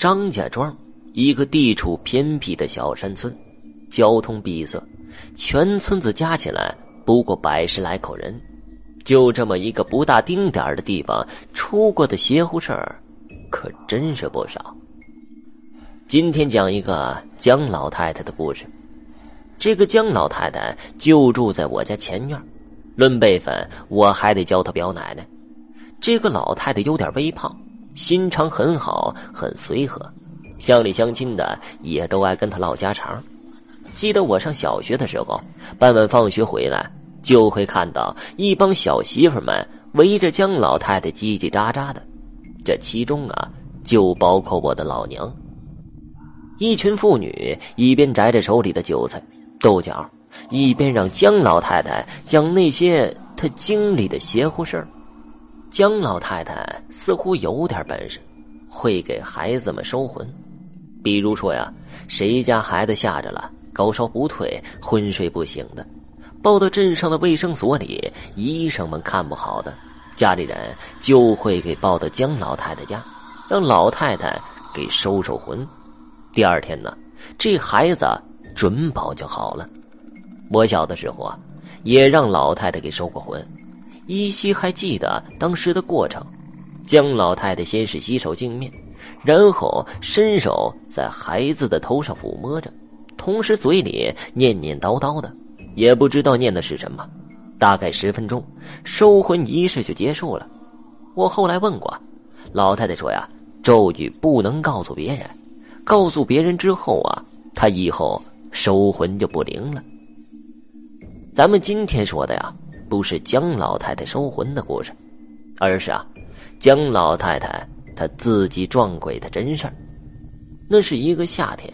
张家庄，一个地处偏僻的小山村，交通闭塞，全村子加起来不过百十来口人，就这么一个不大丁点的地方，出过的邪乎事儿，可真是不少。今天讲一个姜老太太的故事。这个姜老太太就住在我家前院，论辈分，我还得叫她表奶奶。这个老太太有点微胖，心肠很好，很随和，乡里乡亲的也都爱跟他唠家常。记得我上小学的时候，傍晚放学回来，就会看到一帮小媳妇们围着姜老太太叽叽喳喳的，这其中啊，就包括我的老娘。一群妇女一边摘着手里的韭菜。豆角，一边让姜老太太讲那些她经历的邪乎事儿。姜老太太似乎有点本事，会给孩子们收魂。比如说呀，谁家孩子吓着了，高烧不退，昏睡不醒的，抱到镇上的卫生所里，医生们看不好的，家里人就会给抱到姜老太太家，让老太太给收收魂。第二天呢，这孩子。准保就好了。我小的时候啊，也让老太太给收过魂，依稀还记得当时的过程。姜老太太先是洗手净面，然后伸手在孩子的头上抚摸着，同时嘴里念念叨叨的，也不知道念的是什么。大概十分钟，收魂仪式就结束了。我后来问过，老太太说呀，咒语不能告诉别人，告诉别人之后啊，她以后。收魂就不灵了。咱们今天说的呀，不是姜老太太收魂的故事，而是啊，姜老太太她自己撞鬼的真事儿。那是一个夏天，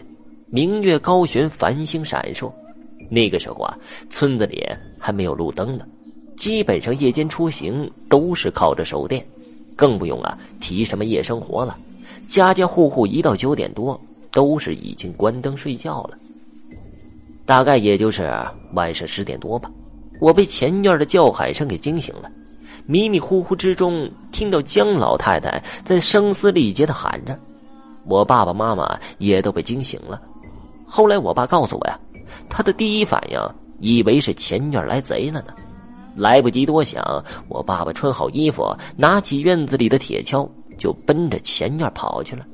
明月高悬，繁星闪烁。那个时候啊，村子里还没有路灯呢，基本上夜间出行都是靠着手电，更不用啊提什么夜生活了。家家户户一到九点多，都是已经关灯睡觉了。大概也就是晚上十点多吧，我被前院的叫喊声给惊醒了。迷迷糊糊之中，听到姜老太太在声嘶力竭的喊着，我爸爸妈妈也都被惊醒了。后来我爸告诉我呀，他的第一反应以为是前院来贼了呢。来不及多想，我爸爸穿好衣服，拿起院子里的铁锹，就奔着前院跑去了。